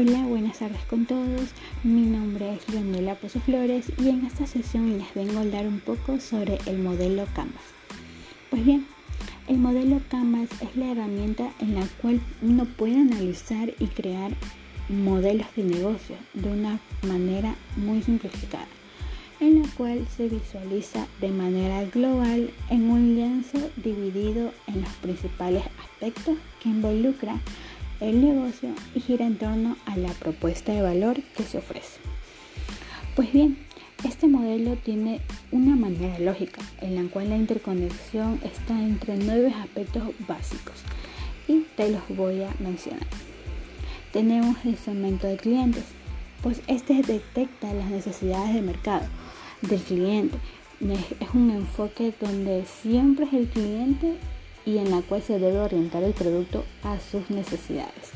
Hola, buenas tardes con todos. Mi nombre es Leonela Pozo Flores y en esta sesión les vengo a hablar un poco sobre el modelo Canvas. Pues bien, el modelo Canvas es la herramienta en la cual uno puede analizar y crear modelos de negocio de una manera muy simplificada, en la cual se visualiza de manera global en un lienzo dividido en los principales aspectos que involucran el negocio y gira en torno a la propuesta de valor que se ofrece. Pues bien, este modelo tiene una manera lógica en la cual la interconexión está entre nueve aspectos básicos y te los voy a mencionar. Tenemos el segmento de clientes, pues este detecta las necesidades de mercado del cliente. Es un enfoque donde siempre es el cliente y en la cual se debe orientar el producto a sus necesidades.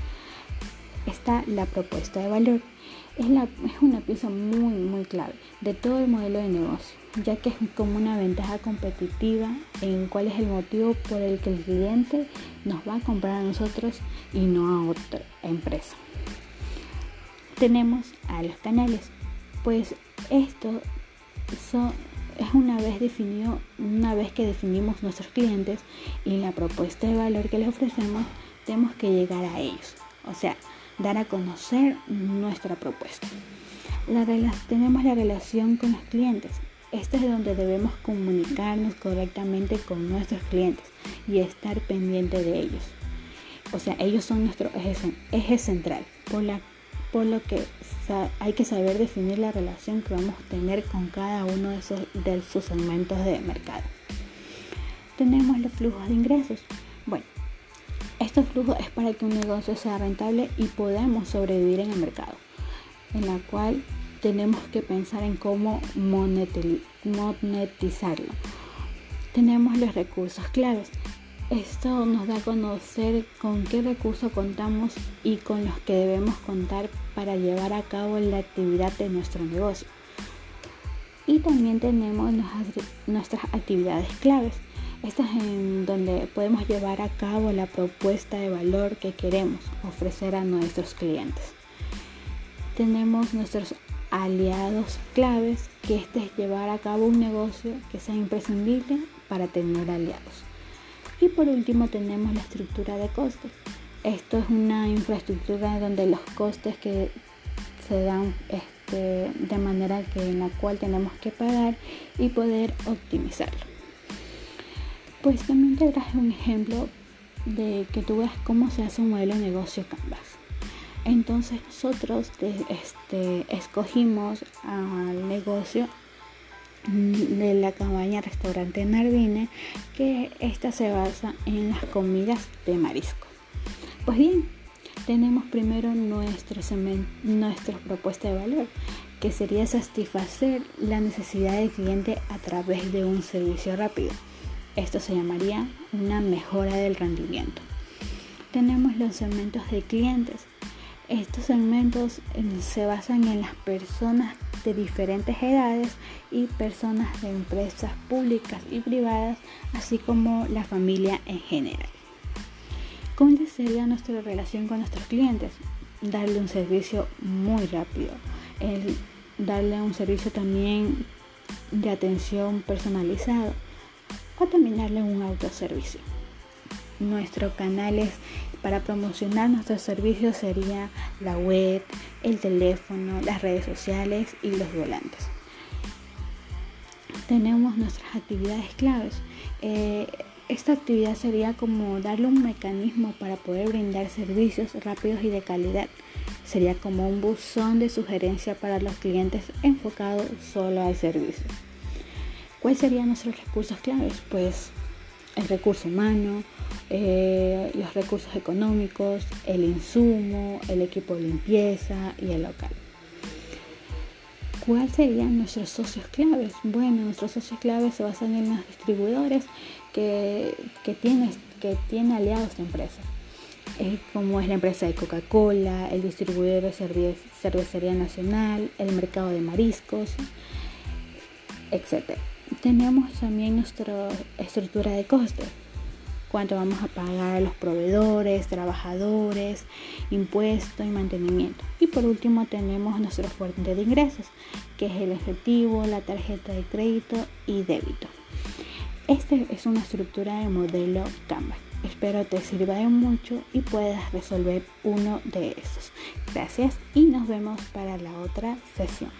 Está la propuesta de valor. Es, la, es una pieza muy, muy clave de todo el modelo de negocio, ya que es como una ventaja competitiva en cuál es el motivo por el que el cliente nos va a comprar a nosotros y no a otra empresa. Tenemos a los canales, pues esto son es una vez definido, una vez que definimos nuestros clientes y la propuesta de valor que les ofrecemos, tenemos que llegar a ellos, o sea, dar a conocer nuestra propuesta. La tenemos la relación con los clientes. Este es donde debemos comunicarnos correctamente con nuestros clientes y estar pendiente de ellos. O sea, ellos son nuestro eje, eje central, por la por lo que hay que saber definir la relación que vamos a tener con cada uno de, esos, de sus segmentos de mercado. Tenemos los flujos de ingresos. Bueno, estos flujos es para que un negocio sea rentable y podamos sobrevivir en el mercado, en la cual tenemos que pensar en cómo monetizarlo. Tenemos los recursos claves. Esto nos da a conocer con qué recursos contamos y con los que debemos contar para llevar a cabo la actividad de nuestro negocio. Y también tenemos nuestras actividades claves. Estas en donde podemos llevar a cabo la propuesta de valor que queremos ofrecer a nuestros clientes. Tenemos nuestros aliados claves, que este es llevar a cabo un negocio que sea imprescindible para tener aliados. Y por último tenemos la estructura de costes. Esto es una infraestructura donde los costes que se dan este, de manera que en la cual tenemos que pagar y poder optimizarlo. Pues también te traje un ejemplo de que tú veas cómo se hace un modelo de negocio Canvas. Entonces nosotros este, escogimos al negocio de la cabaña restaurante Nardine, que esta se basa en las comidas de marisco. Pues bien, tenemos primero nuestra propuesta de valor, que sería satisfacer la necesidad del cliente a través de un servicio rápido. Esto se llamaría una mejora del rendimiento. Tenemos los segmentos de clientes. Estos segmentos eh, se basan en las personas de diferentes edades y personas de empresas públicas y privadas, así como la familia en general. ¿Cómo sería nuestra relación con nuestros clientes? Darle un servicio muy rápido, el darle un servicio también de atención personalizado o también darle un autoservicio. Nuestros canales para promocionar nuestros servicios sería la web, el teléfono, las redes sociales y los volantes. Tenemos nuestras actividades claves. Eh, esta actividad sería como darle un mecanismo para poder brindar servicios rápidos y de calidad. Sería como un buzón de sugerencia para los clientes enfocado solo al servicio. ¿Cuáles serían nuestros recursos claves? Pues el recurso humano, eh, los recursos económicos, el insumo, el equipo de limpieza y el local. ¿Cuáles serían nuestros socios claves? Bueno, nuestros socios claves se basan en los distribuidores que, que tienen que tiene aliados de empresa, como es la empresa de Coca-Cola, el distribuidor de cervecería nacional, el mercado de mariscos, etc. Tenemos también nuestra estructura de costes cuánto vamos a pagar a los proveedores, trabajadores, impuestos y mantenimiento. por último tenemos nuestro fuente de ingresos, que es el efectivo, la tarjeta de crédito y débito. Este es una estructura de modelo Canva. Espero te sirva de mucho y puedas resolver uno de esos. Gracias y nos vemos para la otra sesión.